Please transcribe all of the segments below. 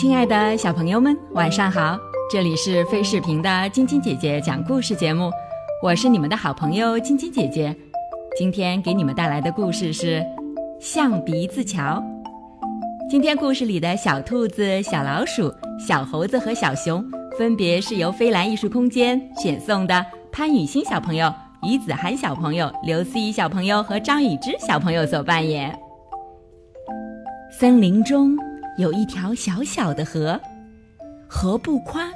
亲爱的小朋友们，晚上好！这里是飞视频的晶晶姐姐讲故事节目，我是你们的好朋友晶晶姐姐。今天给你们带来的故事是《象鼻子桥》。今天故事里的小兔子、小老鼠、小猴子和小熊，分别是由飞蓝艺术空间选送的潘雨欣小朋友、于子涵小朋友、刘思怡小朋友和张雨之小朋友所扮演。森林中。有一条小小的河，河不宽，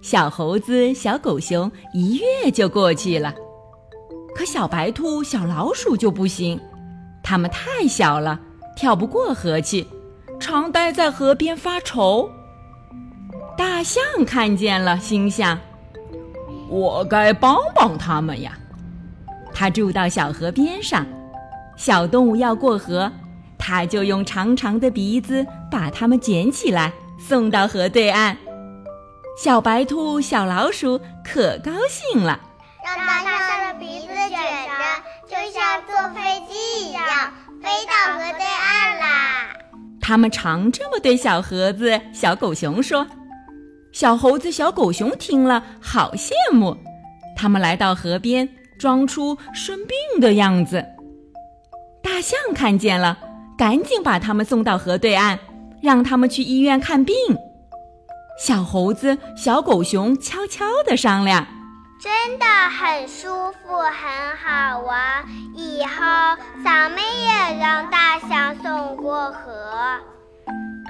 小猴子、小狗熊一跃就过去了。可小白兔、小老鼠就不行，它们太小了，跳不过河去，常待在河边发愁。大象看见了，心想：“我该帮帮他们呀！”它住到小河边上，小动物要过河。他就用长长的鼻子把它们捡起来，送到河对岸。小白兔、小老鼠可高兴了，让大象的鼻子卷着，就像坐飞机一样，飞到河对岸啦。他们常这么对小猴子、小狗熊说。小猴子、小狗熊听了，好羡慕。他们来到河边，装出生病的样子。大象看见了。赶紧把他们送到河对岸，让他们去医院看病。小猴子、小狗熊悄悄地商量：“真的很舒服，很好玩。以后咱们也让大象送过河。”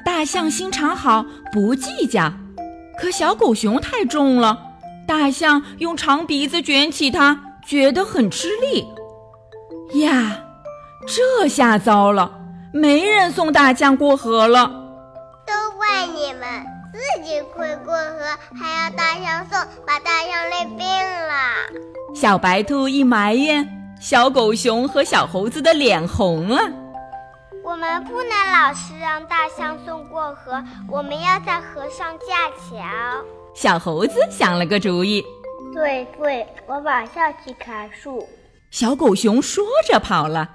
大象心肠好，不计较。可小狗熊太重了，大象用长鼻子卷起它，觉得很吃力。呀，这下糟了！没人送大象过河了，都怪你们自己会过河，还要大象送，把大象累病了。小白兔一埋怨，小狗熊和小猴子的脸红了。我们不能老是让大象送过河，我们要在河上架桥。小猴子想了个主意，对对，我马上去砍树。小狗熊说着跑了。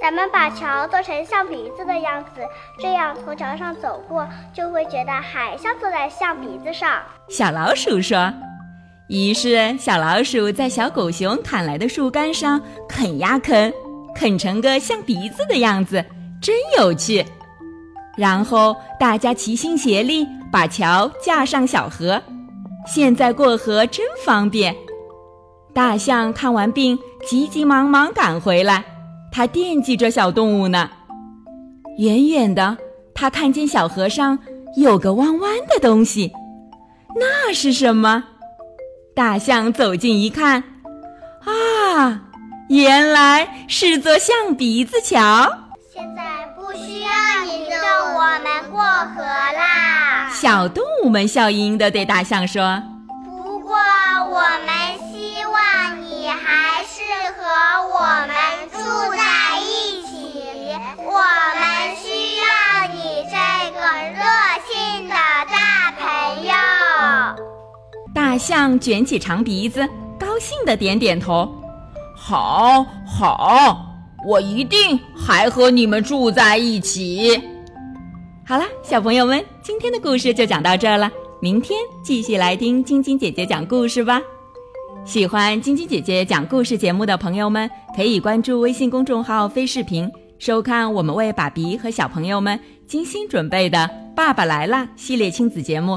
咱们把桥做成象鼻子的样子，这样从桥上走过就会觉得还像坐在象鼻子上。小老鼠说。于是小老鼠在小狗熊砍来的树干上啃呀啃，啃成个象鼻子的样子，真有趣。然后大家齐心协力把桥架上小河，现在过河真方便。大象看完病，急急忙忙赶回来。他惦记着小动物呢。远远的，他看见小河上有个弯弯的东西，那是什么？大象走近一看，啊，原来是座象鼻子桥。现在不需要你送我们过河啦。小动物们笑盈盈的对大象说：“不过我们希望你还是和大象卷起长鼻子，高兴的点点头。好，好，我一定还和你们住在一起。好了，小朋友们，今天的故事就讲到这儿了。明天继续来听晶晶姐姐讲故事吧。喜欢晶晶姐姐讲故事节目的朋友们，可以关注微信公众号“飞视频”，收看我们为爸比和小朋友们精心准备的《爸爸来啦》系列亲子节目。